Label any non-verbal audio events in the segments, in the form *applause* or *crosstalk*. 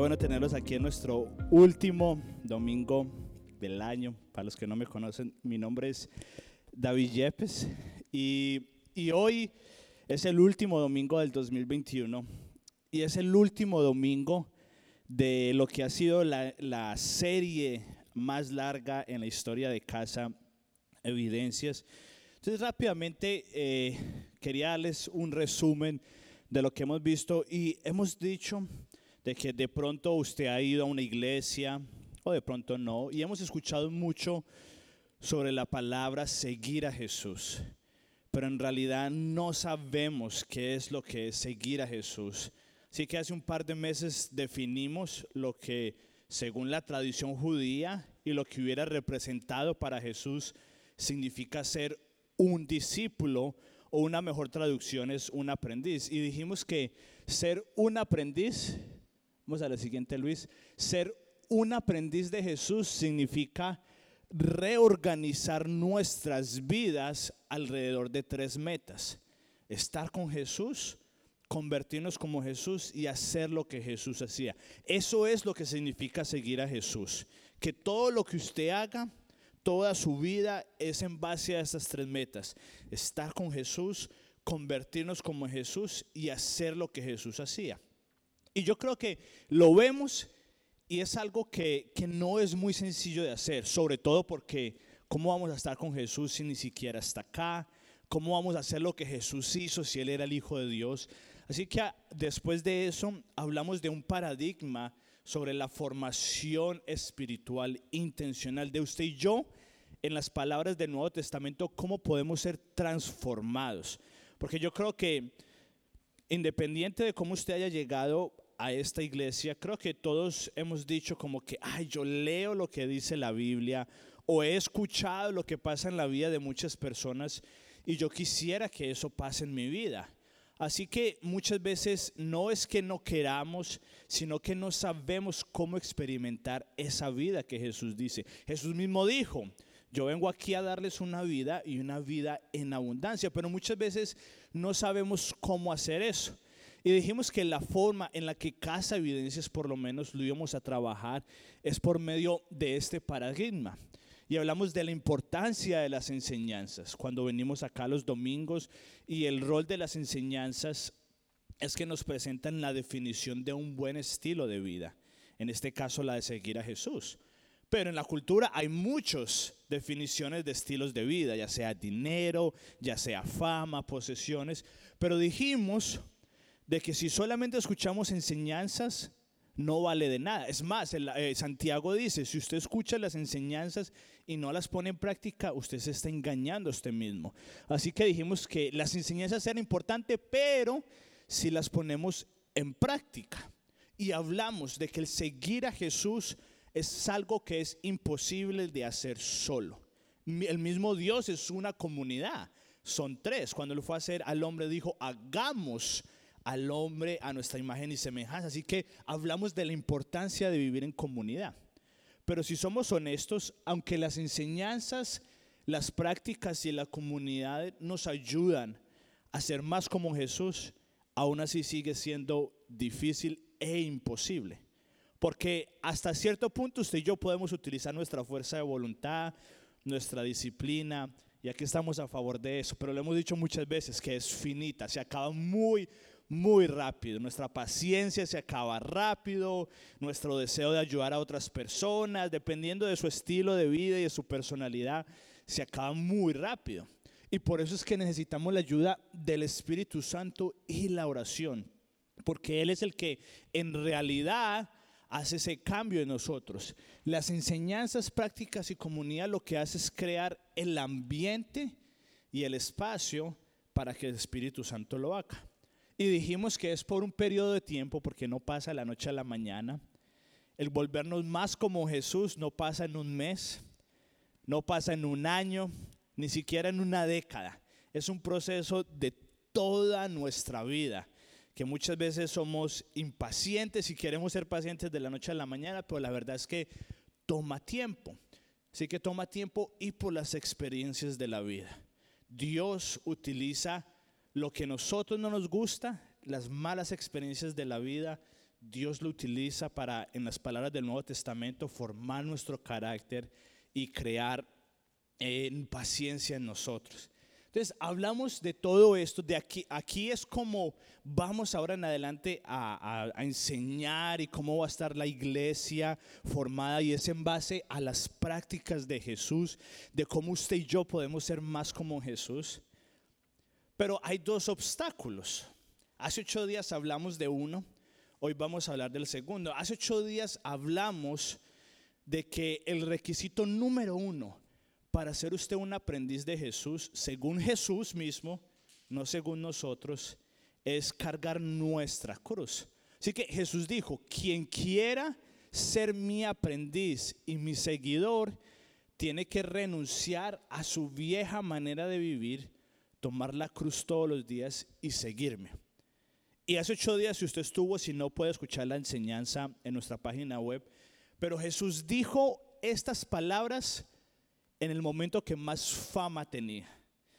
bueno tenerlos aquí en nuestro último domingo del año. Para los que no me conocen, mi nombre es David Yepes y, y hoy es el último domingo del 2021 y es el último domingo de lo que ha sido la, la serie más larga en la historia de Casa Evidencias. Entonces rápidamente eh, quería darles un resumen de lo que hemos visto y hemos dicho de que de pronto usted ha ido a una iglesia o de pronto no, y hemos escuchado mucho sobre la palabra seguir a Jesús, pero en realidad no sabemos qué es lo que es seguir a Jesús. Así que hace un par de meses definimos lo que según la tradición judía y lo que hubiera representado para Jesús significa ser un discípulo o una mejor traducción es un aprendiz. Y dijimos que ser un aprendiz Vamos a la siguiente, Luis. Ser un aprendiz de Jesús significa reorganizar nuestras vidas alrededor de tres metas. Estar con Jesús, convertirnos como Jesús y hacer lo que Jesús hacía. Eso es lo que significa seguir a Jesús. Que todo lo que usted haga, toda su vida es en base a estas tres metas. Estar con Jesús, convertirnos como Jesús y hacer lo que Jesús hacía. Y yo creo que lo vemos y es algo que, no es muy sencillo de hacer, sobre todo porque ¿cómo vamos a estar con Jesús si ni siquiera está acá? ¿Cómo vamos a hacer lo que Jesús hizo si Él era el Hijo de Dios? Así que ah, después de eso hablamos de un paradigma sobre la formación espiritual intencional de usted y yo en las palabras del Nuevo Testamento, cómo podemos ser transformados. Porque yo creo que independiente de cómo usted haya llegado a esta iglesia, creo que todos hemos dicho como que, ay, yo leo lo que dice la Biblia o he escuchado lo que pasa en la vida de muchas personas y yo quisiera que eso pase en mi vida. Así que muchas veces no es que no queramos, sino que no sabemos cómo experimentar esa vida que Jesús dice. Jesús mismo dijo, yo vengo aquí a darles una vida y una vida en abundancia, pero muchas veces no sabemos cómo hacer eso. Y dijimos que la forma en la que Casa Evidencias por lo menos lo íbamos a trabajar es por medio de este paradigma. Y hablamos de la importancia de las enseñanzas cuando venimos acá los domingos y el rol de las enseñanzas es que nos presentan la definición de un buen estilo de vida. En este caso la de seguir a Jesús. Pero en la cultura hay muchas definiciones de estilos de vida, ya sea dinero, ya sea fama, posesiones. Pero dijimos de que si solamente escuchamos enseñanzas, no vale de nada. Es más, eh, Santiago dice, si usted escucha las enseñanzas y no las pone en práctica, usted se está engañando a usted mismo. Así que dijimos que las enseñanzas eran importantes, pero si las ponemos en práctica y hablamos de que el seguir a Jesús es algo que es imposible de hacer solo. El mismo Dios es una comunidad. Son tres. Cuando lo fue a hacer al hombre dijo, hagamos al hombre a nuestra imagen y semejanza. Así que hablamos de la importancia de vivir en comunidad. Pero si somos honestos, aunque las enseñanzas, las prácticas y la comunidad nos ayudan a ser más como Jesús, aún así sigue siendo difícil e imposible. Porque hasta cierto punto usted y yo podemos utilizar nuestra fuerza de voluntad, nuestra disciplina, y aquí estamos a favor de eso, pero lo hemos dicho muchas veces que es finita, se acaba muy, muy rápido. Nuestra paciencia se acaba rápido, nuestro deseo de ayudar a otras personas, dependiendo de su estilo de vida y de su personalidad, se acaba muy rápido. Y por eso es que necesitamos la ayuda del Espíritu Santo y la oración, porque Él es el que en realidad hace ese cambio en nosotros. Las enseñanzas prácticas y comunidad lo que hace es crear el ambiente y el espacio para que el Espíritu Santo lo haga. Y dijimos que es por un periodo de tiempo porque no pasa la noche a la mañana. El volvernos más como Jesús no pasa en un mes, no pasa en un año, ni siquiera en una década. Es un proceso de toda nuestra vida que muchas veces somos impacientes y queremos ser pacientes de la noche a la mañana, pero la verdad es que toma tiempo. Así que toma tiempo y por las experiencias de la vida. Dios utiliza lo que a nosotros no nos gusta, las malas experiencias de la vida, Dios lo utiliza para, en las palabras del Nuevo Testamento, formar nuestro carácter y crear en paciencia en nosotros. Entonces, hablamos de todo esto, de aquí, aquí es como vamos ahora en adelante a, a, enseñar y cómo va a estar la iglesia formada y es en base a las prácticas de Jesús, de cómo usted y yo podemos ser más como Jesús. Pero hay dos obstáculos. Hace ocho días hablamos de uno, hoy vamos a hablar del segundo. Hace ocho días hablamos de que el requisito número uno para ser usted un aprendiz de Jesús, según Jesús mismo, no según nosotros, es cargar nuestra cruz. Así que Jesús dijo, quien quiera ser mi aprendiz y mi seguidor, tiene que renunciar a su vieja manera de vivir, tomar la cruz todos los días y seguirme. Y hace ocho días, si usted estuvo, si no puede escuchar la enseñanza en nuestra página web, pero Jesús dijo estas palabras en el momento que más fama tenía.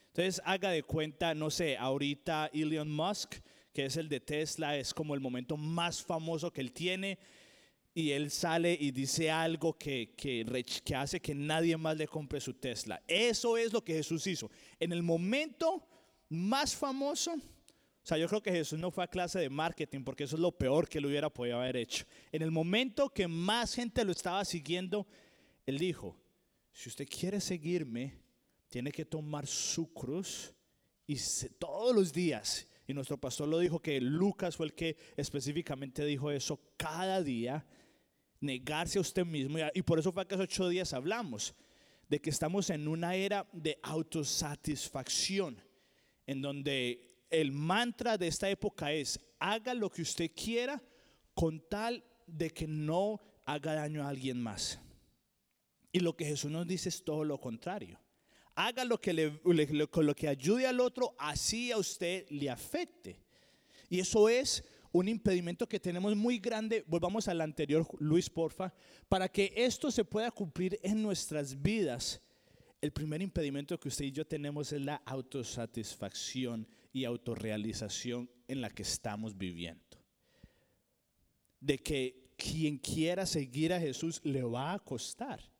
Entonces haga de cuenta, no sé, ahorita Elon Musk, que es el de Tesla, es como el momento más famoso que él tiene y él sale y dice algo que, que, que, hace que nadie más le compre su Tesla. Eso es lo que Jesús hizo. En el momento más famoso, o sea, yo creo que Jesús no fue a clase de marketing porque eso es lo peor que él hubiera podido haber hecho. En el momento que más gente lo estaba siguiendo, él dijo, si usted quiere seguirme, tiene que tomar su cruz y todos los días. Y nuestro pastor lo dijo que Lucas fue el que específicamente dijo eso cada día, negarse a usted mismo. Y por eso fue que hace ocho días hablamos de que estamos en una era de autosatisfacción, en donde el mantra de esta época es, haga lo que usted quiera con tal de que no haga daño a alguien más. Y lo que Jesús nos dice es todo lo contrario. Haga lo que, le, lo que ayude al otro, así a usted le afecte. Y eso es un impedimento que tenemos muy grande. Volvamos al anterior, Luis, porfa. Para que esto se pueda cumplir en nuestras vidas, el primer impedimento que usted y yo tenemos es la autosatisfacción y autorrealización en la que estamos viviendo. De que quien quiera seguir a Jesús le va a costar.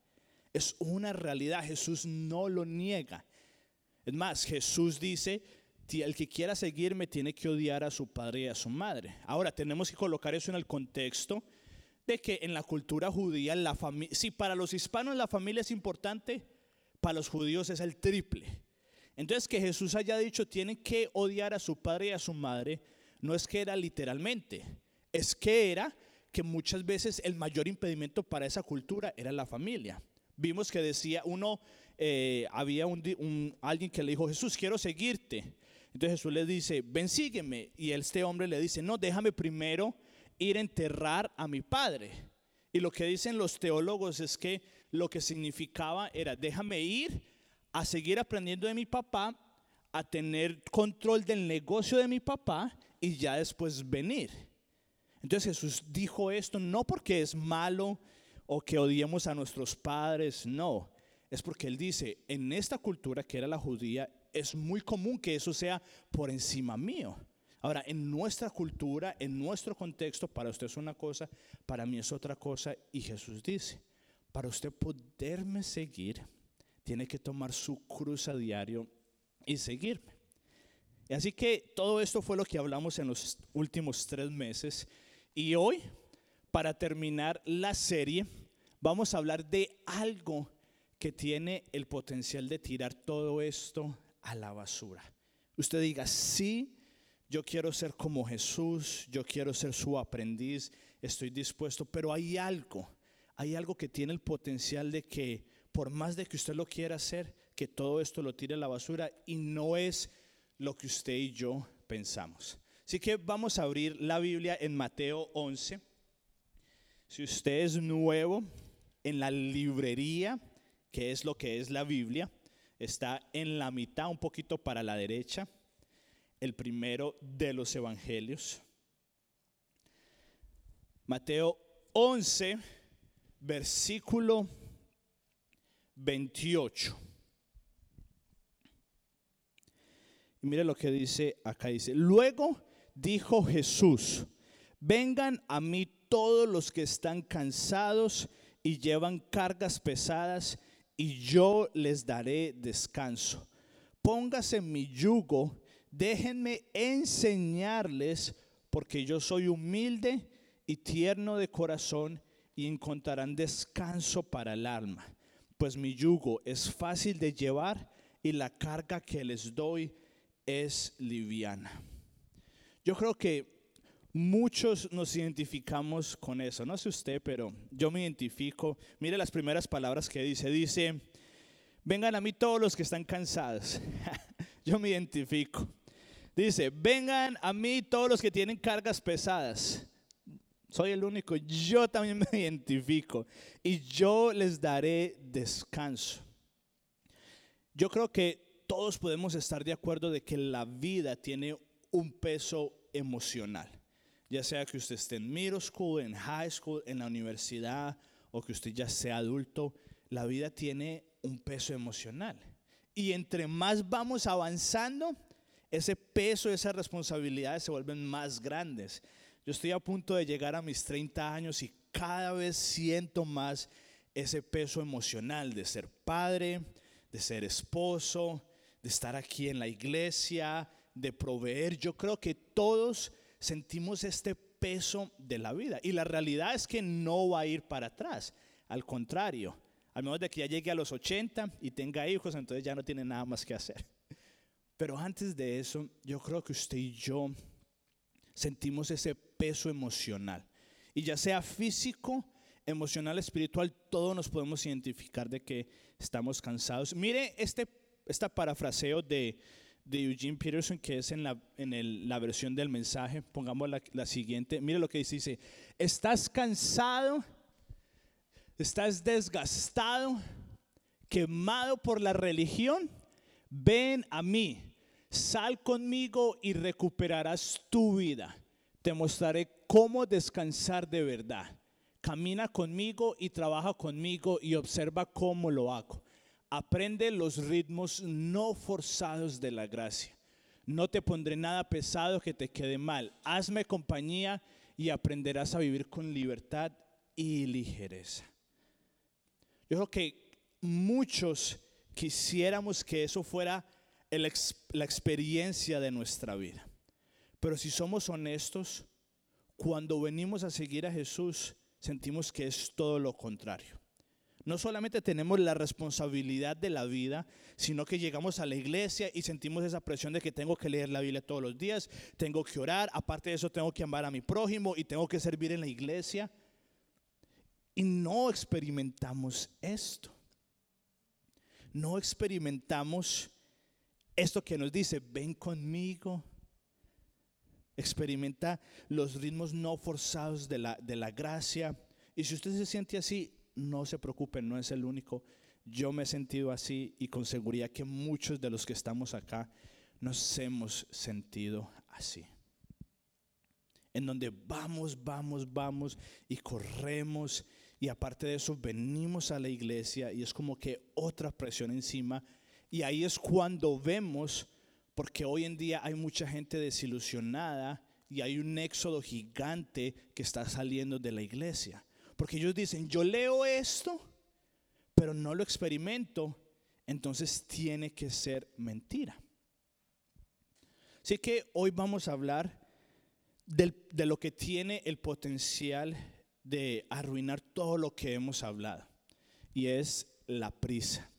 Es una realidad, Jesús no lo niega. Es más, Jesús dice, el que quiera seguirme tiene que odiar a su padre y a su madre. Ahora, tenemos que colocar eso en el contexto de que en la cultura judía, la si para los hispanos la familia es importante, para los judíos es el triple. Entonces, que Jesús haya dicho, tiene que odiar a su padre y a su madre, no es que era literalmente, es que era que muchas veces el mayor impedimento para esa cultura era la familia vimos que decía uno, eh, había un, alguien que le dijo, Jesús, quiero seguirte. Entonces Jesús le dice, ven, sígueme. Y este hombre le dice, no, déjame primero ir a enterrar a mi padre. Y lo que dicen los teólogos es que lo que significaba era, déjame ir a seguir aprendiendo de mi papá, a tener control del negocio de mi papá y ya después venir. Entonces Jesús dijo esto no porque es malo, o que odiemos a nuestros padres, no. Es porque Él dice, en esta cultura que era la judía, es muy común que eso sea por encima mío. Ahora, en nuestra cultura, en nuestro contexto, para usted es una cosa, para mí es otra cosa. Y Jesús dice, para usted poderme seguir, tiene que tomar su cruz a diario y seguirme. Así que todo esto fue lo que hablamos en los últimos tres meses. Y hoy, para terminar la serie, vamos a hablar de algo que tiene el potencial de tirar todo esto a la basura. Usted diga, sí, yo quiero ser como Jesús, yo quiero ser su aprendiz, estoy dispuesto, pero hay algo, hay algo que tiene el potencial de que por más de que usted lo quiera hacer, que todo esto lo tire a la basura y no es lo que usted y yo pensamos. Así que vamos a abrir la Biblia en Mateo 11. Si usted es nuevo, en la librería, que es lo que es la Biblia, está en la mitad, un poquito para la derecha, el primero de los evangelios. Mateo 11, versículo 28. Y mire lo que dice acá, dice, luego dijo Jesús, vengan a mí todos los que están cansados y llevan cargas pesadas, y yo les daré descanso. Póngase mi yugo, déjenme enseñarles, porque yo soy humilde y tierno de corazón, y encontrarán descanso para el alma, pues mi yugo es fácil de llevar y la carga que les doy es liviana. Yo creo que Muchos nos identificamos con eso. No sé usted, pero yo me identifico. Mire las primeras palabras que dice. Dice, vengan a mí todos los que están cansados. *laughs* yo me identifico. Dice, vengan a mí todos los que tienen cargas pesadas. Soy el único. Yo también me *laughs* identifico. Y yo les daré descanso. Yo creo que todos podemos estar de acuerdo de que la vida tiene un peso emocional ya sea que usted esté en middle school, en high school, en la universidad o que usted ya sea adulto, la vida tiene un peso emocional. Y entre más vamos avanzando, ese peso, esas responsabilidades se vuelven más grandes. Yo estoy a punto de llegar a mis 30 años y cada vez siento más ese peso emocional de ser padre, de ser esposo, de estar aquí en la iglesia, de proveer. Yo creo que todos sentimos este peso de la vida. Y la realidad es que no va a ir para atrás. Al contrario, al menos de que ya llegue a los 80 y tenga hijos, entonces ya no tiene nada más que hacer. *laughs* Pero antes de eso, yo creo que usted y yo sentimos ese peso emocional. Y ya sea físico, emocional, espiritual, todos nos podemos identificar de que estamos cansados. Mire este esta parafraseo de, de Eugene Peterson, que es en la, en la versión del mensaje. Pongamos la, siguiente. Mire lo que dice, dice, estás cansado, estás desgastado, quemado por la religión. Ven a mí, sal conmigo y recuperarás tu vida. Te mostraré cómo descansar de verdad. Camina conmigo y trabaja conmigo y observa cómo lo hago. Aprende los ritmos no forzados de la gracia. No te pondré nada pesado que te quede mal. Hazme compañía y aprenderás a vivir con libertad y ligereza. Yo creo que muchos quisiéramos que eso fuera la experiencia de nuestra vida. Pero si somos honestos, cuando venimos a seguir a Jesús, sentimos que es todo lo contrario. No solamente tenemos la responsabilidad de la vida, sino que llegamos a la iglesia y sentimos esa presión de que tengo que leer la Biblia todos los días, tengo que orar, aparte de eso tengo que amar a mi prójimo y tengo que servir en la iglesia. Y no experimentamos esto. No experimentamos esto que nos dice, ven conmigo. Experimenta los ritmos no forzados de la, de la gracia. Y si usted se siente así, no se preocupen, no es el único. Yo me he sentido así y con seguridad que muchos de los que estamos acá nos hemos sentido así. En donde vamos, vamos, vamos y corremos y aparte de eso venimos a la iglesia y es como que otra presión encima y ahí es cuando vemos, porque hoy en día hay mucha gente desilusionada y hay un éxodo gigante que está saliendo de la iglesia. Porque ellos dicen, yo leo esto, pero no lo experimento, entonces tiene que ser mentira. Así que hoy vamos a hablar de lo que tiene el potencial de arruinar todo lo que hemos hablado. Y es la prisa,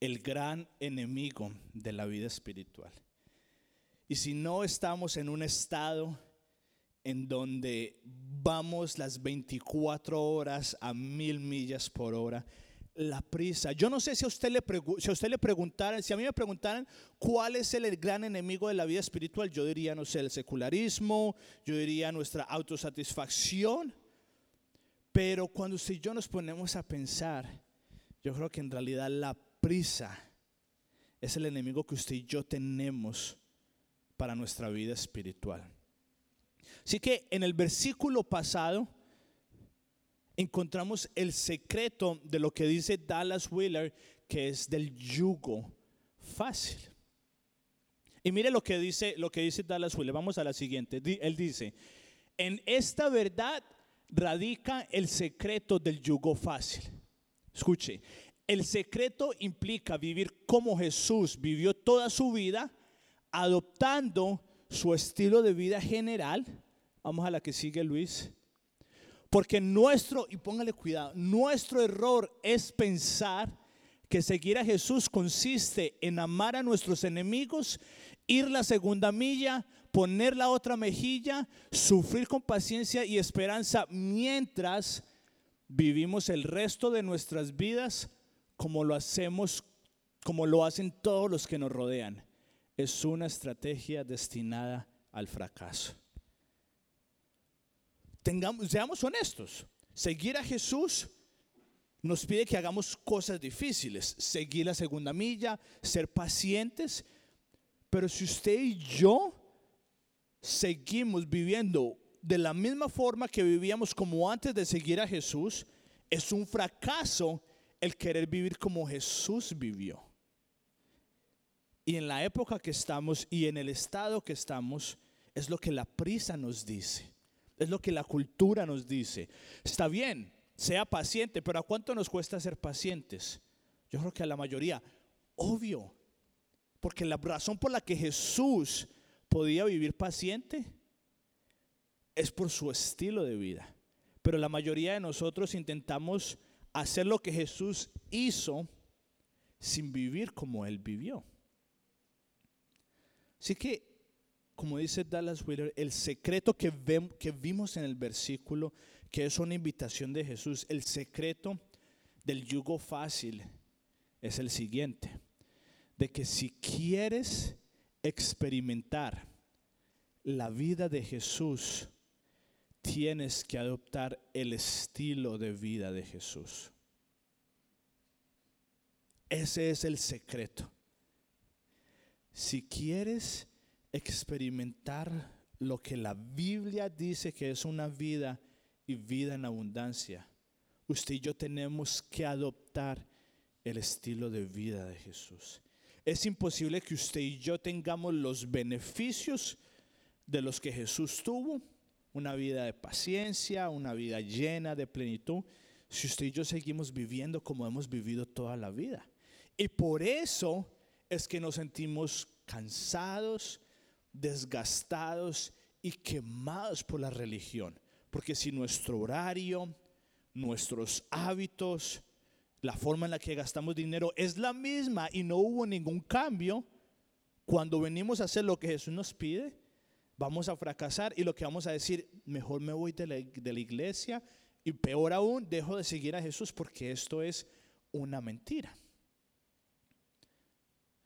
el gran enemigo de la vida espiritual. Y si no estamos en un estado en donde vamos las 24 horas a mil millas por hora. La prisa. Yo no sé si a usted le, preguntaran, si a mí me preguntaran cuál es el gran enemigo de la vida espiritual, yo diría, no sé, el secularismo, yo diría nuestra autosatisfacción. Pero cuando usted y yo nos ponemos a pensar, yo creo que en realidad la prisa es el enemigo que usted y yo tenemos para nuestra vida espiritual. Así que en el versículo pasado encontramos el secreto de lo que dice Dallas Wheeler, que es del yugo fácil. Y mire lo que dice, lo que dice Dallas Wheeler. Vamos a la siguiente. Él dice, En esta verdad radica el secreto del yugo fácil. Escuche, el secreto implica vivir como Jesús vivió toda su vida, adoptando su estilo de vida general. Vamos a la que sigue Luis. Porque nuestro, y póngale cuidado, nuestro error es pensar que seguir a Jesús consiste en amar a nuestros enemigos, ir la segunda milla, poner la otra mejilla, sufrir con paciencia y esperanza mientras vivimos el resto de nuestras vidas como lo hacemos, como lo hacen todos los que nos rodean. Es una estrategia destinada al fracaso. Tengamos, seamos honestos. Seguir a Jesús nos pide que hagamos cosas difíciles, seguir la segunda milla, ser pacientes. Pero si usted y yo seguimos viviendo de la misma forma que vivíamos como antes de seguir a Jesús, es un fracaso el querer vivir como Jesús vivió. Y en la época que estamos y en el estado que estamos, es lo que la prisa nos dice, es lo que la cultura nos dice. Está bien, sea paciente, pero ¿a cuánto nos cuesta ser pacientes? Yo creo que a la mayoría, obvio, porque la razón por la que Jesús podía vivir paciente es por su estilo de vida. Pero la mayoría de nosotros intentamos hacer lo que Jesús hizo sin vivir como Él vivió. Así que, como dice Dallas Wheeler, el secreto que, que vimos en el versículo que es una invitación de Jesús. El secreto del yugo fácil es el siguiente, de que si quieres experimentar la vida de Jesús, tienes que adoptar el estilo de vida de Jesús. Ese es el secreto. Si quieres experimentar lo que la Biblia dice que es una vida y vida en abundancia, usted y yo tenemos que adoptar el estilo de vida de Jesús. Es imposible que usted y yo tengamos los beneficios de los que Jesús tuvo, una vida de paciencia, una vida llena de plenitud, si usted y yo seguimos viviendo como hemos vivido toda la vida. Y por eso es que nos sentimos cansados, desgastados y quemados por la religión. Porque si nuestro horario, nuestros hábitos, la forma en la que gastamos dinero es la misma y no hubo ningún cambio, cuando venimos a hacer lo que Jesús nos pide, vamos a fracasar y lo que vamos a decir, mejor me voy de la, iglesia y peor aún, dejo de seguir a Jesús porque esto es una mentira.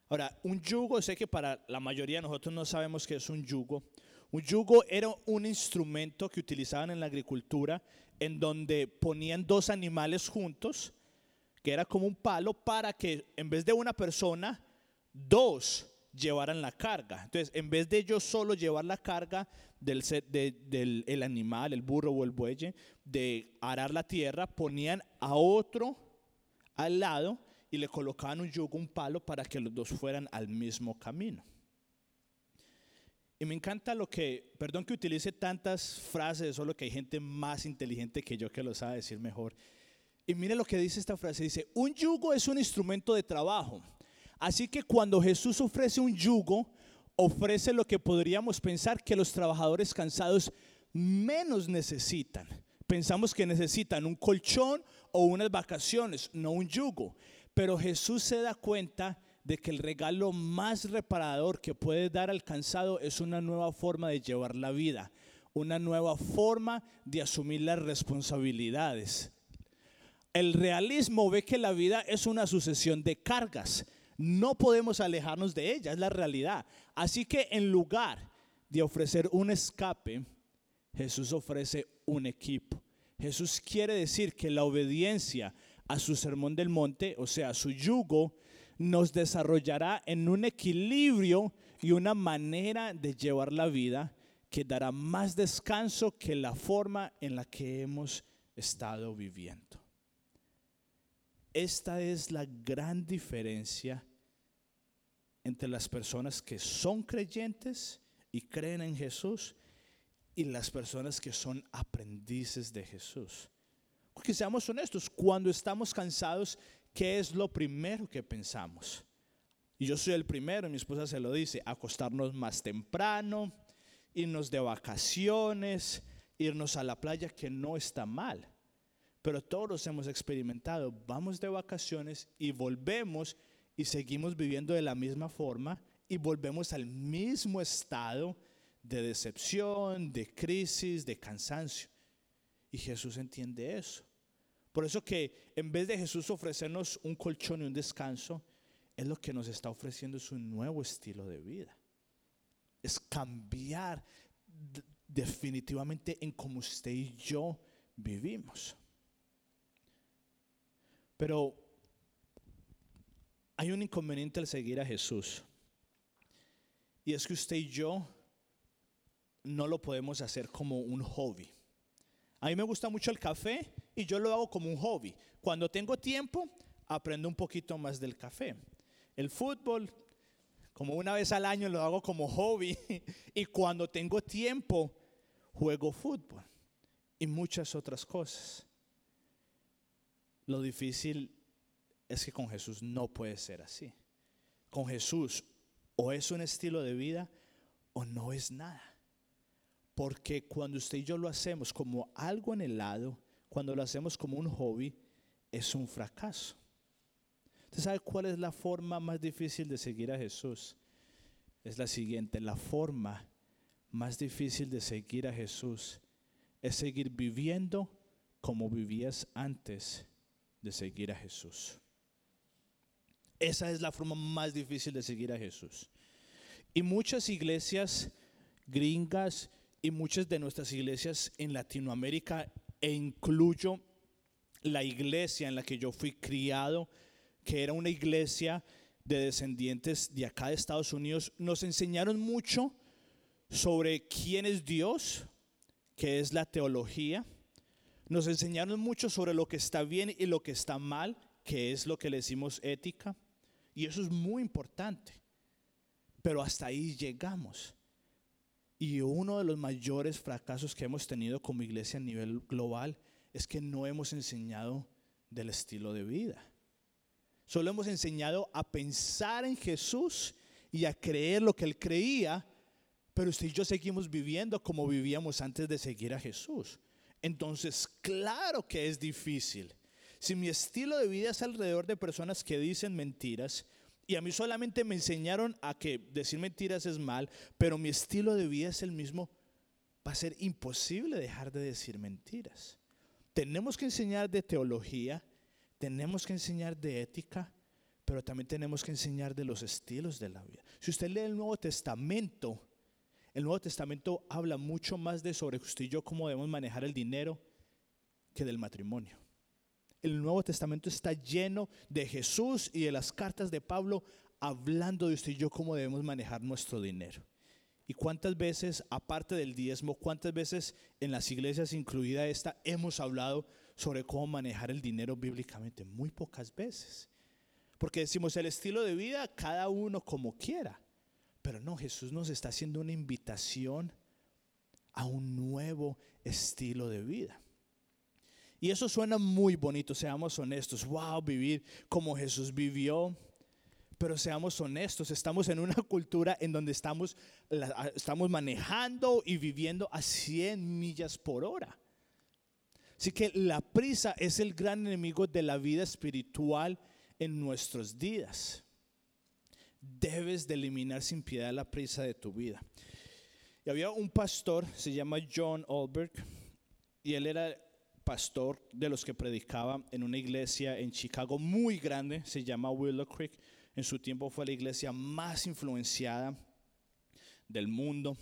Ahora, un yugo, sé que para la mayoría de nosotros no sabemos qué es un yugo. Un yugo era un instrumento que utilizaban en la agricultura en donde ponían dos animales juntos, que era como un palo, para que en vez de una persona, dos llevaran la carga. Entonces, en vez de ellos solo llevar la carga del, del el animal, el burro o el buey, de arar la tierra, ponían a otro al lado y le colocaban un yugo, un palo, para que los dos fueran al mismo camino. Y me encanta lo que, perdón que utilice tantas frases, solo que hay gente más inteligente que yo que lo sabe decir mejor. Y mire lo que dice esta frase, dice, un yugo es un instrumento de trabajo. Así que cuando Jesús ofrece un yugo, ofrece lo que podríamos pensar que los trabajadores cansados menos necesitan. Pensamos que necesitan un colchón o unas vacaciones, no un yugo. Pero Jesús se da cuenta de que el regalo más reparador que puede dar al cansado es una nueva forma de llevar la vida, una nueva forma de asumir las responsabilidades. El realismo ve que la vida es una sucesión de cargas. No podemos alejarnos de ella, es la realidad. Así que en lugar de ofrecer un escape, Jesús ofrece un equipo. Jesús quiere decir que la obediencia a su sermón del monte, o sea, su yugo, nos desarrollará en un equilibrio y una manera de llevar la vida que dará más descanso que la forma en la que hemos estado viviendo. Esta es la gran diferencia entre las personas que son creyentes y creen en Jesús y las personas que son aprendices de Jesús. Porque seamos honestos, cuando estamos cansados, ¿qué es lo primero que pensamos? Y yo soy el primero, mi esposa se lo dice, acostarnos más temprano, irnos de vacaciones, irnos a la playa, que no está mal. Pero todos hemos experimentado, vamos de vacaciones y volvemos y seguimos viviendo de la misma forma y volvemos al mismo estado de decepción, de crisis, de cansancio. Y Jesús entiende eso. Por eso que en vez de Jesús ofrecernos un colchón y un descanso, es lo que nos está ofreciendo es un nuevo estilo de vida. Es cambiar definitivamente en cómo usted y yo vivimos. Pero hay un inconveniente al seguir a Jesús. Y es que usted y yo no lo podemos hacer como un hobby. A mí me gusta mucho el café y yo lo hago como un hobby. Cuando tengo tiempo, aprendo un poquito más del café. El fútbol, como una vez al año lo hago como hobby *laughs* y cuando tengo tiempo, juego fútbol y muchas otras cosas. Lo difícil es que con Jesús no puede ser así. Con Jesús o es un estilo de vida o no es nada. Porque cuando usted y yo lo hacemos como algo en el lado, cuando lo hacemos como un hobby, es un fracaso. ¿Usted sabe cuál es la forma más difícil de seguir a Jesús? Es la siguiente, la forma más difícil de seguir a Jesús es seguir viviendo como vivías antes de seguir a Jesús. Esa es la forma más difícil de seguir a Jesús. Y muchas iglesias gringas y muchas de nuestras iglesias en Latinoamérica, e incluyo la iglesia en la que yo fui criado, que era una iglesia de descendientes de acá de Estados Unidos, nos enseñaron mucho sobre quién es Dios, qué es la teología. Nos enseñaron mucho sobre lo que está bien y lo que está mal, que es lo que le decimos ética. Y eso es muy importante. Pero hasta ahí llegamos. Y uno de los mayores fracasos que hemos tenido como iglesia a nivel global es que no hemos enseñado del estilo de vida. Solo hemos enseñado a pensar en Jesús y a creer lo que Él creía, pero usted y yo seguimos viviendo como vivíamos antes de seguir a Jesús. Entonces, claro que es difícil. Si mi estilo de vida es alrededor de personas que dicen mentiras, y a mí solamente me enseñaron a que decir mentiras es mal, pero mi estilo de vida es el mismo, va a ser imposible dejar de decir mentiras. Tenemos que enseñar de teología, tenemos que enseñar de ética, pero también tenemos que enseñar de los estilos de la vida. Si usted lee el Nuevo Testamento, el Nuevo Testamento habla mucho más de sobre usted y yo cómo debemos manejar el dinero que del matrimonio. El Nuevo Testamento está lleno de Jesús y de las cartas de Pablo hablando de usted y yo cómo debemos manejar nuestro dinero. ¿Y cuántas veces, aparte del diezmo, cuántas veces en las iglesias, incluida esta, hemos hablado sobre cómo manejar el dinero bíblicamente. Muy pocas veces. Porque decimos el estilo de vida, cada uno como quiera. Pero no, Jesús nos está haciendo una invitación a un nuevo estilo de vida. Y eso suena muy bonito, seamos honestos. Wow, vivir como Jesús vivió. Pero seamos honestos, estamos en una cultura en donde estamos, estamos manejando y viviendo a 100 millas por hora. Así que la prisa es el gran enemigo de la vida espiritual en nuestros días. Debes de eliminar sin piedad la prisa de tu vida. Y había un pastor, se llama John Olberg, y él era pastor de los que predicaba en una iglesia en Chicago muy grande, se llama Willow Creek. En su tiempo fue la iglesia más influenciada del mundo.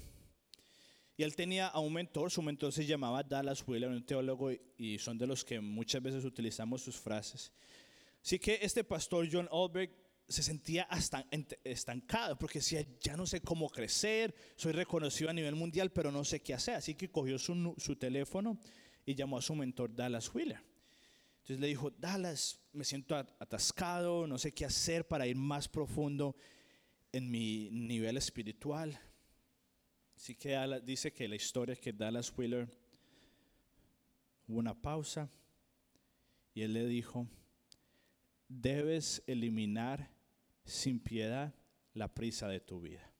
Y él tenía a un mentor, su mentor se llamaba Dallas Wheeler, un teólogo, y son de los que muchas veces utilizamos sus frases. Así que este pastor John Olberg se sentía hasta estancado porque decía, ya no sé cómo crecer, soy reconocido a nivel mundial, pero no sé qué hacer. Así que cogió su teléfono y llamó a su mentor Dallas Wheeler. Entonces le dijo, Dallas, me siento atascado, no sé qué hacer para ir más profundo en mi nivel espiritual. Así que dice que la historia que Dallas Wheeler hubo una pausa y él le dijo, debes eliminar sin piedad la prisa de tu vida.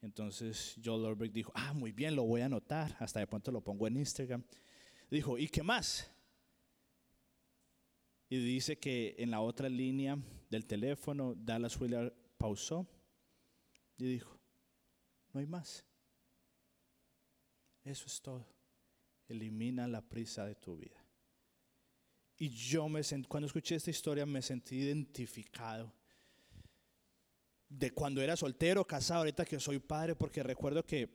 Entonces Joel Orbeck dijo, ah, muy bien, lo voy a anotar, hasta de pronto lo pongo en Instagram. Dijo, ¿y qué más? Y dice que en la otra línea del teléfono, Dallas Wheeler pausó y dijo, no hay más. Eso es todo. Elimina la prisa de tu vida. Y yo me sentí, cuando escuché esta historia me sentí identificado de cuando era soltero, casado, ahorita que soy padre, porque recuerdo que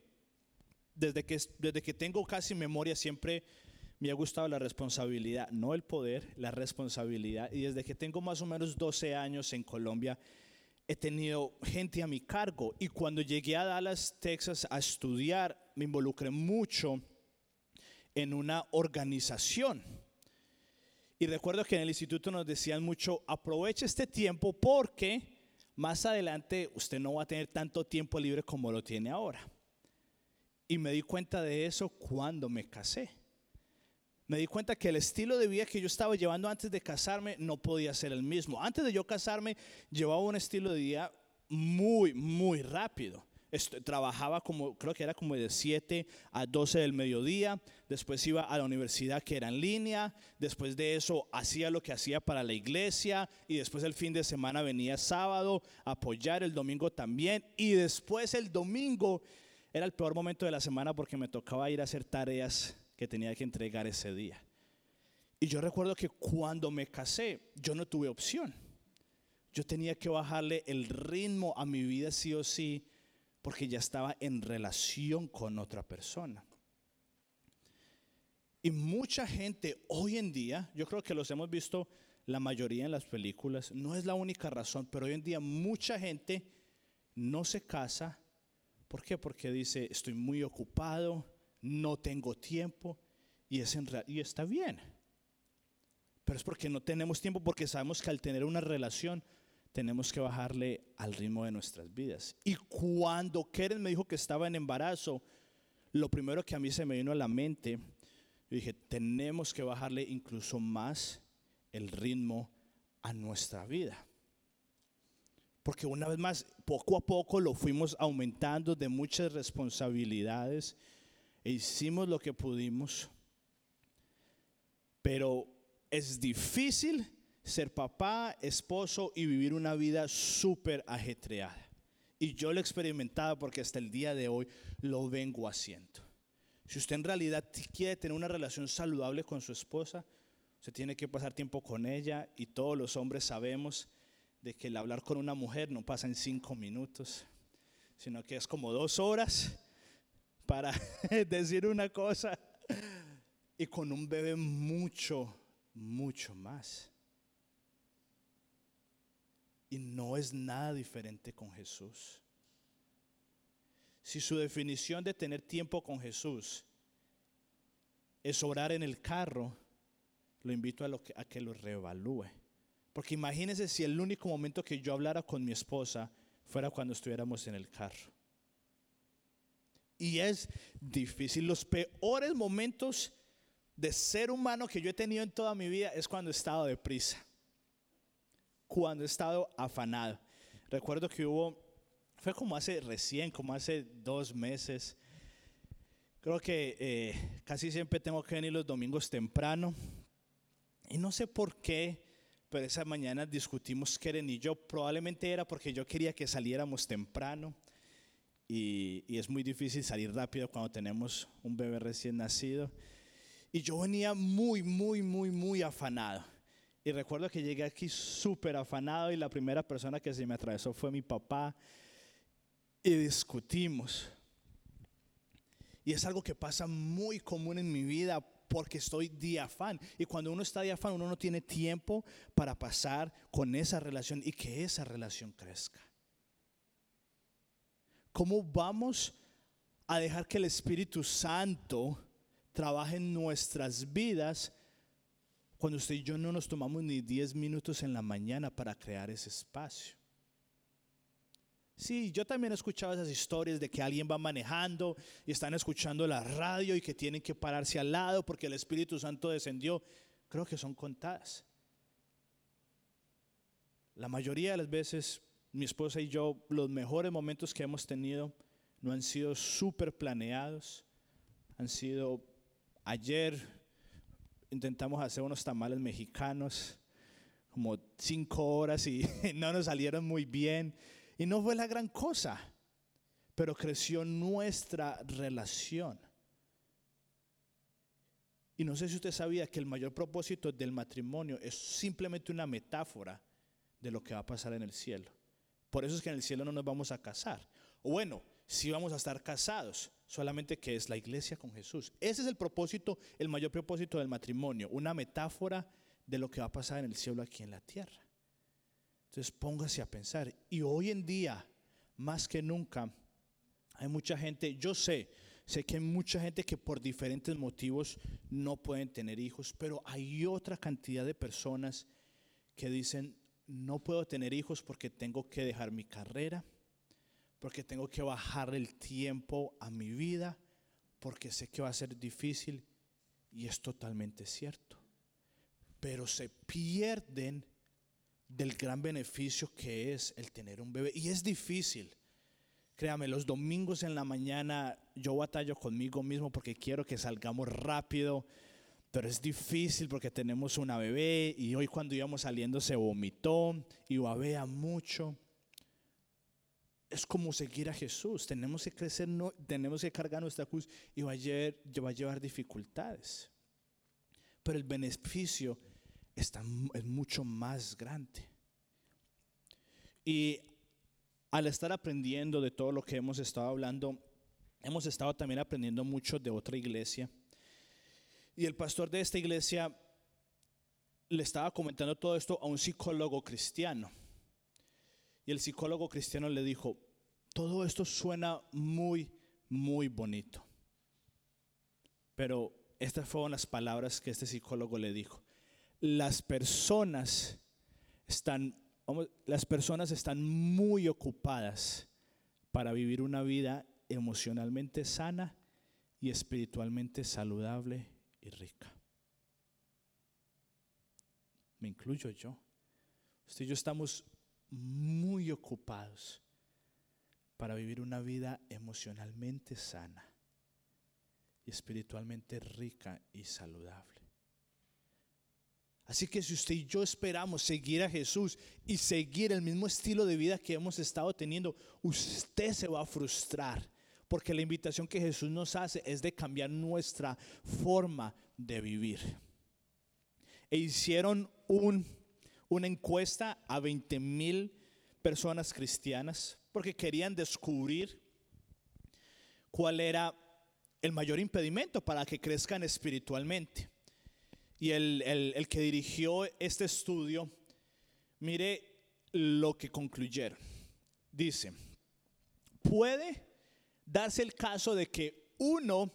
desde que, desde que tengo casi memoria siempre me ha gustado la responsabilidad, no el poder, la responsabilidad. Y desde que tengo más o menos 12 años en Colombia, he tenido gente a mi cargo. Y cuando llegué a Dallas, Texas, a estudiar, me involucré mucho en una organización. Y recuerdo que en el instituto nos decían mucho, aproveche este tiempo porque más adelante usted no va a tener tanto tiempo libre como lo tiene ahora. Y me di cuenta de eso cuando me casé. Me di cuenta que el estilo de vida que yo estaba llevando antes de casarme no podía ser el mismo. Antes de yo casarme llevaba un estilo de vida muy, muy rápido trabajaba como, creo que era como de 7 a 12 del mediodía, después iba a la universidad que era en línea, después de eso hacía lo que hacía para la iglesia y después el fin de semana venía sábado a apoyar, el domingo también y después el domingo era el peor momento de la semana porque me tocaba ir a hacer tareas que tenía que entregar ese día. Y yo recuerdo que cuando me casé, yo no tuve opción. Yo tenía que bajarle el ritmo a mi vida sí o sí porque ya estaba en relación con otra persona. Y mucha gente hoy en día, yo creo que los hemos visto la mayoría en las películas, no es la única razón, pero hoy en día mucha gente no se casa. ¿Por qué? Porque dice, estoy muy ocupado, no tengo tiempo, y, está bien. Pero es porque no tenemos tiempo, porque sabemos que al tener una relación tenemos que bajarle al ritmo de nuestras vidas. Y cuando Keren me dijo que estaba en embarazo, lo primero que a mí se me vino a la mente, yo dije, tenemos que bajarle incluso más el ritmo a nuestra vida. Porque una vez más, poco a poco lo fuimos aumentando de muchas responsabilidades hicimos lo que pudimos. Pero es difícil ser papá, esposo y vivir una vida súper ajetreada. Y yo lo he experimentado porque hasta el día de hoy lo vengo haciendo. Si usted en realidad quiere tener una relación saludable con su esposa, usted tiene que pasar tiempo con ella y todos los hombres sabemos de que el hablar con una mujer no pasa en cinco minutos, sino que es como dos horas para *laughs* decir una cosa y con un bebé mucho, mucho más. Y no es nada diferente con Jesús. Si su definición de tener tiempo con Jesús es orar en el carro, lo invito a, que, a que lo reevalúe. Porque imagínense si el único momento que yo hablara con mi esposa fuera cuando estuviéramos en el carro. Y es difícil. Los peores momentos de ser humano que yo he tenido en toda mi vida es cuando he estado deprisa cuando he estado afanado. Recuerdo que hubo, fue como hace recién, como hace dos meses. Creo que eh, casi siempre tengo que venir los domingos temprano. Y no sé por qué, pero esa mañana discutimos Keren y yo. Probablemente era porque yo quería que saliéramos temprano. Y, y es muy difícil salir rápido cuando tenemos un bebé recién nacido. Y yo venía muy, muy, muy, muy afanado. Y recuerdo que llegué aquí súper afanado y la primera persona que se me atravesó fue mi papá y discutimos. Y es algo que pasa muy común en mi vida porque estoy de afán. Y cuando uno está de afán, uno no tiene tiempo para pasar con esa relación y que esa relación crezca. ¿Cómo vamos a dejar que el Espíritu Santo trabaje en nuestras vidas cuando usted y yo no nos tomamos ni 10 minutos en la mañana para crear ese espacio. Sí, yo también he escuchado esas historias de que alguien va manejando y están escuchando la radio y que tienen que pararse al lado porque el Espíritu Santo descendió. Creo que son contadas. La mayoría de las veces, mi esposa y yo, los mejores momentos que hemos tenido no han sido súper planeados, han sido ayer intentamos hacer unos tamales mexicanos como cinco horas y *laughs* no nos salieron muy bien. Y no fue la gran cosa, pero creció nuestra relación. Y no sé si usted sabía que el mayor propósito del matrimonio es simplemente una metáfora de lo que va a pasar en el cielo. Por eso es que en el cielo no nos vamos a casar. O bueno, sí vamos a estar casados, solamente que es la iglesia con Jesús. Ese es el propósito, el mayor propósito del matrimonio, una metáfora de lo que va a pasar en el cielo aquí en la tierra. Entonces póngase a pensar. Y hoy en día, más que nunca, hay mucha gente, yo sé, sé que hay mucha gente que por diferentes motivos no pueden tener hijos, pero hay otra cantidad de personas que dicen, no puedo tener hijos porque tengo que dejar mi carrera, porque tengo que bajar el tiempo a mi vida, porque sé que va a ser difícil y es totalmente cierto. Pero se pierden del gran beneficio que es el tener un bebé. Y es difícil. Créame, los domingos en la mañana yo batallo conmigo mismo porque quiero que salgamos rápido, pero es difícil porque tenemos una bebé y hoy cuando íbamos saliendo se vomitó y babea mucho es como seguir a Jesús. Tenemos que crecer, no, tenemos que cargar nuestra cruz y va a, llevar, a llevar dificultades. Pero el beneficio está, es mucho más grande. Y al estar aprendiendo de todo lo que hemos estado hablando, hemos estado también aprendiendo mucho de otra iglesia. Y el pastor de esta iglesia le estaba comentando todo esto a un psicólogo cristiano. Y el psicólogo cristiano le dijo, todo esto suena muy, muy bonito. Pero estas fueron las palabras que este psicólogo le dijo. Las personas están, las personas están muy ocupadas para vivir una vida emocionalmente sana y espiritualmente saludable rica. Me incluyo yo. Usted y yo estamos muy ocupados para vivir una vida emocionalmente sana y espiritualmente rica y saludable. Así que si usted y yo esperamos seguir a Jesús y seguir el mismo estilo de vida que hemos estado teniendo, usted se va a frustrar. Porque la invitación que Jesús nos hace es de cambiar nuestra forma de vivir. E hicieron un una encuesta a 20 mil personas cristianas porque querían descubrir cuál era el mayor impedimento para que crezcan espiritualmente. Y el, el que dirigió este estudio, mire lo que concluyeron. Dice, puede darse el caso de que uno,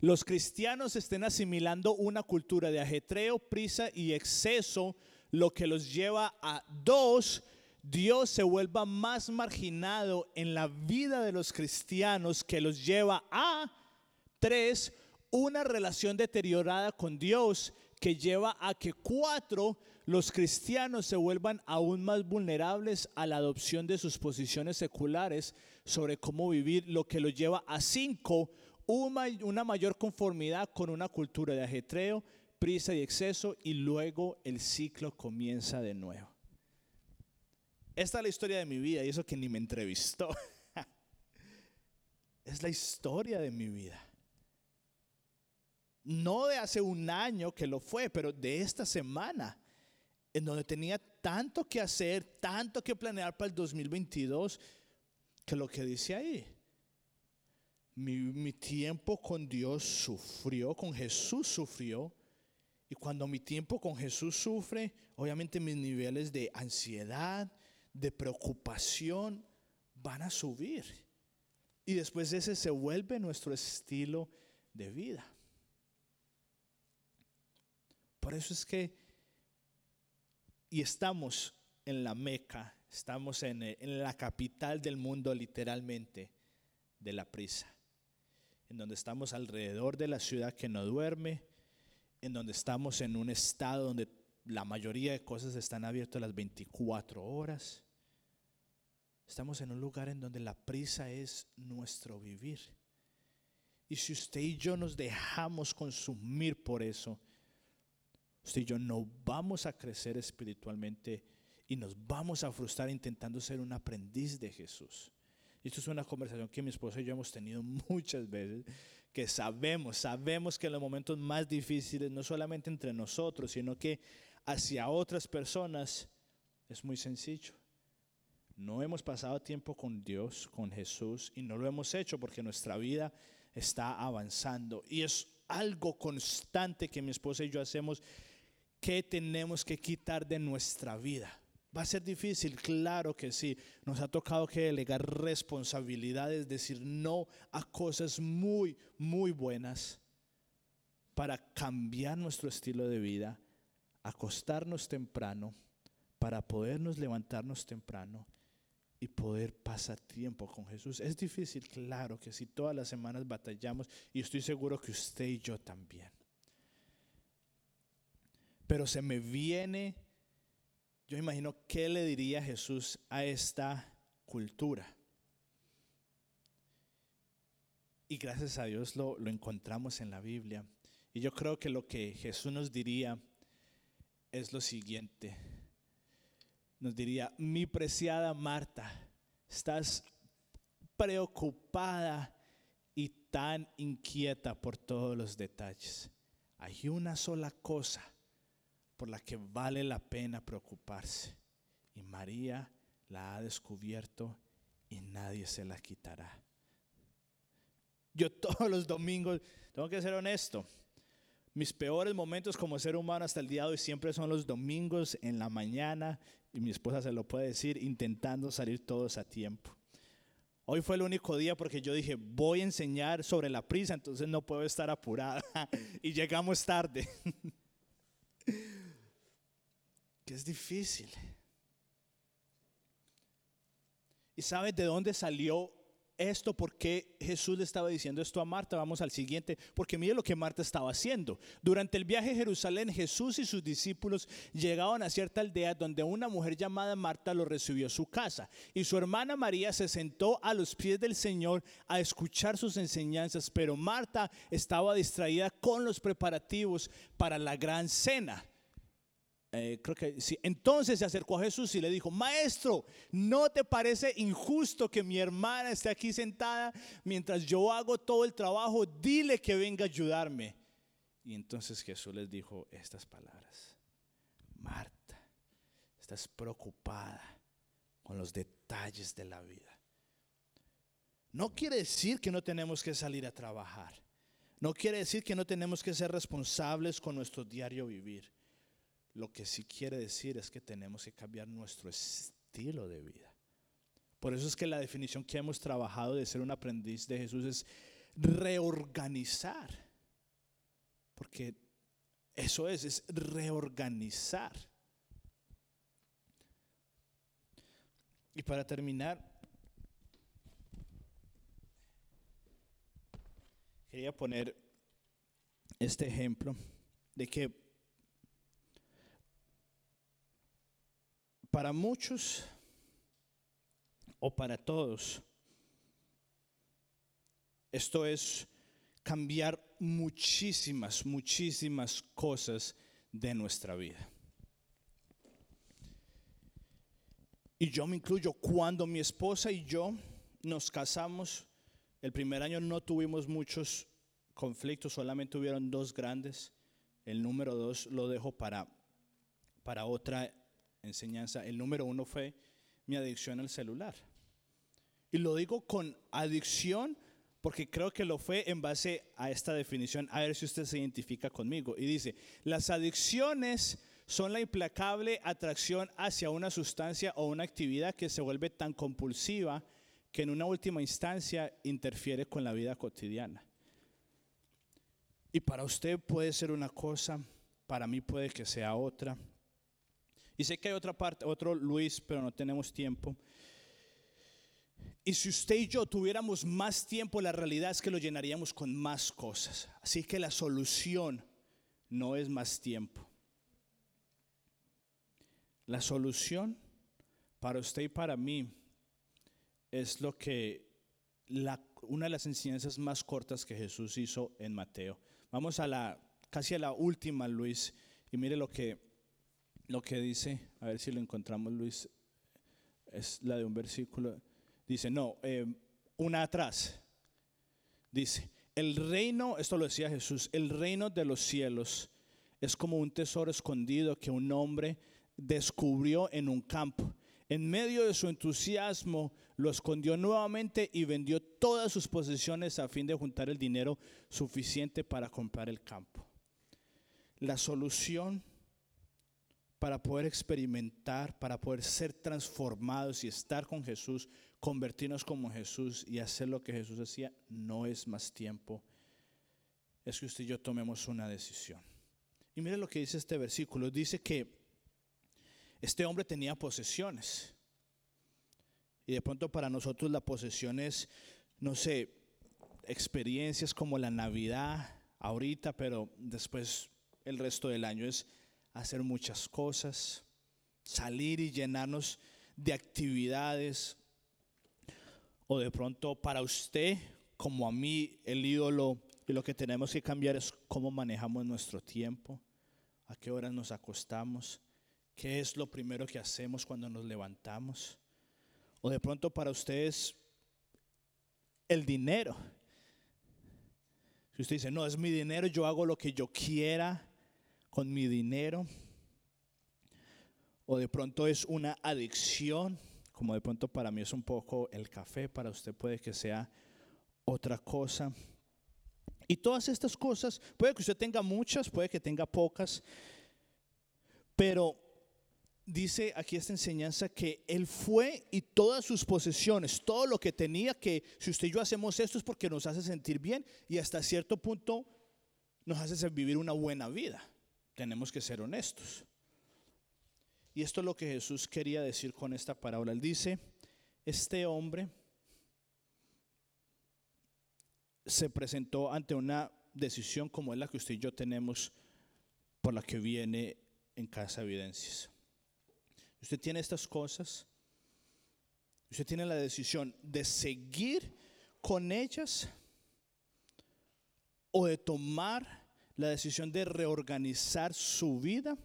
los cristianos estén asimilando una cultura de ajetreo, prisa y exceso lo que los lleva a dos, Dios se vuelva más marginado en la vida de los cristianos que los lleva a tres, una relación deteriorada con Dios que lleva a que cuatro, los cristianos se vuelvan aún más vulnerables a la adopción de sus posiciones seculares sobre cómo vivir, lo que los lleva a cinco, una mayor conformidad con una cultura de ajetreo, prisa y exceso y luego el ciclo comienza de nuevo. Esta es la historia de mi vida y eso que ni me entrevistó. *laughs* es la historia de mi vida. No de hace un año que lo fue, pero de esta semana, en donde tenía tanto que hacer, tanto que planear para el 2022, que lo que dice ahí, mi, mi tiempo con Dios sufrió, con Jesús sufrió, y cuando mi tiempo con Jesús sufre, obviamente mis niveles de ansiedad, de preocupación van a subir. Y después ese se vuelve nuestro estilo de vida. Por eso es que, y estamos en la Meca, Estamos en, eh, en la capital del mundo literalmente de la prisa, en donde estamos alrededor de la ciudad que no duerme, en donde estamos en un estado donde la mayoría de cosas están abiertas las 24 horas. Estamos en un lugar en donde la prisa es nuestro vivir. Y si usted y yo nos dejamos consumir por eso, usted y yo no vamos a crecer espiritualmente y nos vamos a frustrar intentando ser un aprendiz de Jesús. Esto es una conversación que mi esposa y yo hemos tenido muchas veces, que sabemos, sabemos que en los momentos más difíciles, no solamente entre nosotros, sino que hacia otras personas, es muy sencillo. No hemos pasado tiempo con Dios, con Jesús, y no lo hemos hecho porque nuestra vida está avanzando. Y es algo constante que mi esposa y yo hacemos que tenemos que quitar de nuestra vida. Va a ser difícil, claro que sí. Nos ha tocado delegar responsabilidades, decir no a cosas muy, muy buenas para cambiar nuestro estilo de vida, acostarnos temprano, para podernos levantarnos temprano y poder pasar tiempo con Jesús. Es difícil, claro que sí. Todas las semanas batallamos y estoy seguro que usted y yo también. Pero se me viene yo imagino qué le diría Jesús a esta cultura. Y gracias a Dios lo, lo, encontramos en la Biblia. Y yo creo que lo que Jesús nos diría es lo siguiente. Nos diría, mi preciada Marta, estás preocupada y tan inquieta por todos los detalles. Hay una sola cosa por la que vale la pena preocuparse. Y María la ha descubierto y nadie se la quitará. Yo *laughs* todos los domingos, tengo que ser honesto, mis peores momentos como ser humano hasta el día de hoy siempre son los domingos en la mañana, y mi esposa se lo puede decir, intentando salir todos a tiempo. Hoy fue el único día porque yo dije, voy a enseñar sobre la prisa, entonces no puedo estar apurada. *laughs* y llegamos tarde. *laughs* es difícil. ¿Y sabes de dónde salió esto? ¿Por qué Jesús le estaba diciendo esto a Marta? Vamos al siguiente. Porque mire lo que Marta estaba haciendo. Durante el viaje a Jerusalén, Jesús y sus discípulos llegaban a cierta aldea donde una mujer llamada Marta lo recibió a su casa. Y su hermana María se sentó a los pies del Señor a escuchar sus enseñanzas. Pero Marta estaba distraída con los preparativos para la gran cena. Eh, creo que sí. Entonces se acercó a Jesús y le dijo, maestro, ¿no te parece injusto que mi hermana esté aquí sentada mientras yo hago todo el trabajo? Dile que venga a ayudarme. Y entonces Jesús les dijo estas palabras, Marta, estás preocupada con los detalles de la vida. No quiere decir que no tenemos que salir a trabajar. No quiere decir que no tenemos que ser responsables con nuestro diario vivir. Lo que sí quiere decir es que tenemos que cambiar nuestro estilo de vida. Por eso es que la definición que hemos trabajado de ser un aprendiz de Jesús es reorganizar. Porque eso es, es reorganizar. Y para terminar, quería poner este ejemplo de que para muchos o para todos, esto es cambiar muchísimas, muchísimas cosas de nuestra vida. Y yo me incluyo, cuando mi esposa y yo nos casamos, el primer año no tuvimos muchos conflictos, solamente hubieron dos grandes. El número dos lo dejo para, para otra enseñanza, el número uno fue mi adicción al celular. Y lo digo con adicción porque creo que lo fue en base a esta definición, a ver si usted se identifica conmigo. Y dice, las adicciones son la implacable atracción hacia una sustancia o una actividad que se vuelve tan compulsiva que en una última instancia interfiere con la vida cotidiana. Y para usted puede ser una cosa, para mí puede que sea otra. Y sé que hay otra parte, otro Luis, pero no tenemos tiempo. Y si usted y yo tuviéramos más tiempo, la realidad es que lo llenaríamos con más cosas. Así que la solución no es más tiempo. La solución para usted y para mí es lo que la, una de las enseñanzas más cortas que Jesús hizo en Mateo. Vamos a la casi a la última, Luis, y mire lo que lo que dice, a ver si lo encontramos, Luis, es la de un versículo. Dice, no, eh, una atrás. Dice, el reino, esto lo decía Jesús, el reino de los cielos es como un tesoro escondido que un hombre descubrió en un campo. En medio de su entusiasmo, lo escondió nuevamente y vendió todas sus posesiones a fin de juntar el dinero suficiente para comprar el campo. La solución para poder experimentar, para poder ser transformados y estar con Jesús, convertirnos como Jesús y hacer lo que Jesús hacía, no es más tiempo. Es que usted y yo tomemos una decisión. Y mire lo que dice este versículo. Dice que este hombre tenía posesiones. Y de pronto para nosotros la posesión es, no sé, experiencias como la Navidad ahorita, pero después el resto del año es hacer muchas cosas, salir y llenarnos de actividades. O de pronto para usted, como a mí, el ídolo y lo que tenemos que cambiar es cómo manejamos nuestro tiempo, a qué horas nos acostamos, qué es lo primero que hacemos cuando nos levantamos. O de pronto para ustedes el dinero. Si usted dice, no, es mi dinero, yo hago lo que yo quiera, con mi dinero. O de pronto es una adicción, como de pronto para mí es un poco el café, para usted puede que sea otra cosa. Y todas estas cosas, puede que usted tenga muchas, puede que tenga pocas, pero dice aquí esta enseñanza que él fue y todas sus posesiones, todo lo que tenía, que si usted y yo hacemos esto es porque nos hace sentir bien y hasta cierto punto nos hace vivir una buena vida tenemos que ser honestos. Y esto es lo que Jesús quería decir con esta parábola. Él dice, este hombre se presentó ante una decisión como es la que usted y yo tenemos por la que viene en Casa Evidencias. Usted tiene estas cosas, usted tiene la decisión de seguir con ellas o de tomar la decisión de reorganizar su vida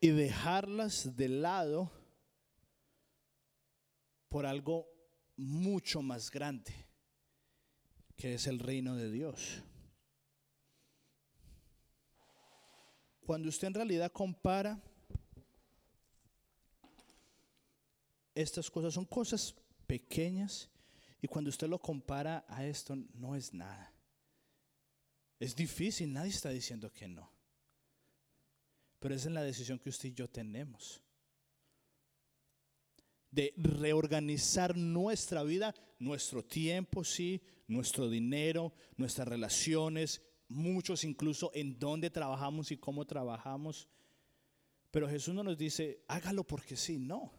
y dejarlas de lado por algo mucho más grande, que es el reino de Dios. Cuando usted en realidad compara estas cosas, son cosas pequeñas y cuando usted lo compara a esto, no es nada. Es difícil, nadie está diciendo que no. Pero esa es la decisión que usted y yo tenemos. De reorganizar nuestra vida, nuestro tiempo, sí, nuestro dinero, nuestras relaciones, muchos incluso en dónde trabajamos y cómo trabajamos. Pero Jesús no nos dice, hágalo porque sí, no.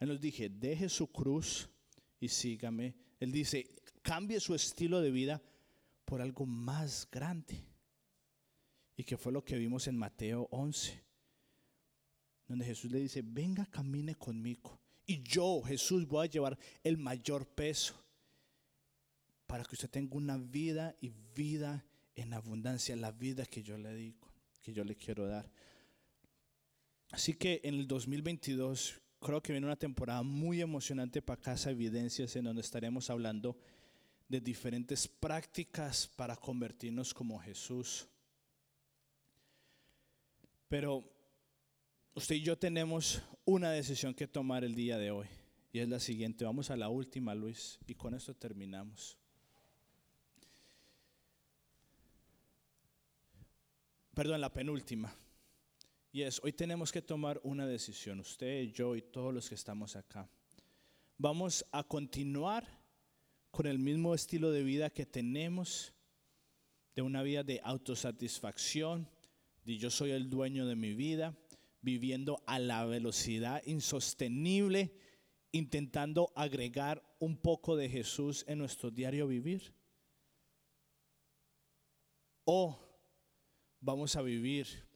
Él nos dice, deje su cruz, y sígame. Él dice, cambie su estilo de vida por algo más grande. Y que fue lo que vimos en Mateo 11, donde Jesús le dice, venga, camine conmigo. Y yo, Jesús, voy a llevar el mayor peso para que usted tenga una vida y vida en abundancia, la vida que yo le digo, que yo le quiero dar. Así que en el 2022 creo que viene una temporada muy emocionante para Casa Evidencias en donde estaremos hablando de diferentes prácticas para convertirnos como Jesús. Pero usted y yo tenemos una decisión que tomar el día de hoy y es la siguiente. Vamos a la última, Luis, y con esto terminamos. Perdón, la penúltima. Y es, hoy tenemos que tomar una decisión, usted, yo y todos los que estamos acá. Vamos a continuar con el mismo estilo de vida que tenemos, de una vida de autosatisfacción, de yo soy el dueño de mi vida, viviendo a la velocidad insostenible, intentando agregar un poco de Jesús en nuestro diario vivir? ¿O vamos a vivir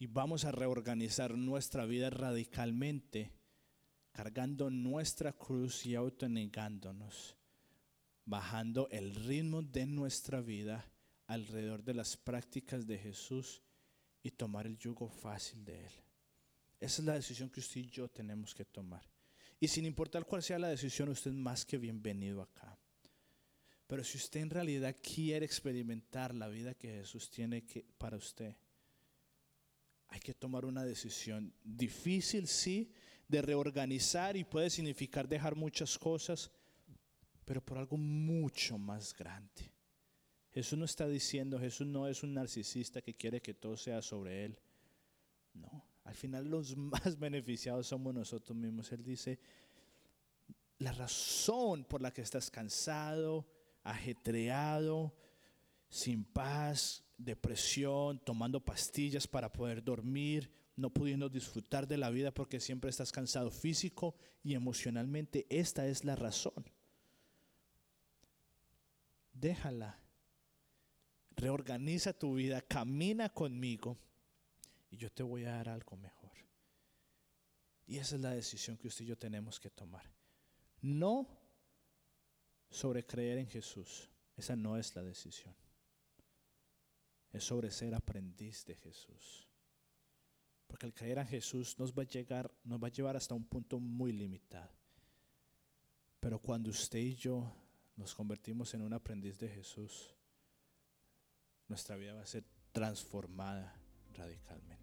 y vamos a reorganizar nuestra vida radicalmente, cargando nuestra cruz y autonegándonos, bajando el ritmo de nuestra vida alrededor de las prácticas de Jesús y tomar el yugo fácil de Él. Esa es la decisión que usted y yo tenemos que tomar. Y sin importar cuál sea la decisión, usted es más que bienvenido acá. Pero si usted en realidad quiere experimentar la vida que Jesús tiene para usted, hay que tomar una decisión difícil, sí, de reorganizar y puede significar dejar muchas cosas, pero por algo mucho más grande. Jesús no está diciendo, Jesús no es un narcisista que quiere que todo sea sobre Él. No, al final los *laughs* más beneficiados somos nosotros mismos. Él dice, la razón por la que estás cansado, ajetreado, sin paz, depresión, tomando pastillas para poder dormir, no pudiendo disfrutar de la vida porque siempre estás cansado físico y emocionalmente. Esta es la razón. Déjala reorganiza tu vida, camina conmigo y yo te voy a dar algo mejor. Y esa es la decisión que usted y yo tenemos que tomar. No sobre creer en Jesús, esa no es la decisión. Es sobre ser aprendiz de Jesús. Porque el creer en Jesús nos va a llegar, nos va a llevar hasta un punto muy limitado. Pero cuando usted y yo nos convertimos en un aprendiz de Jesús, nuestra vida va a ser transformada radicalmente.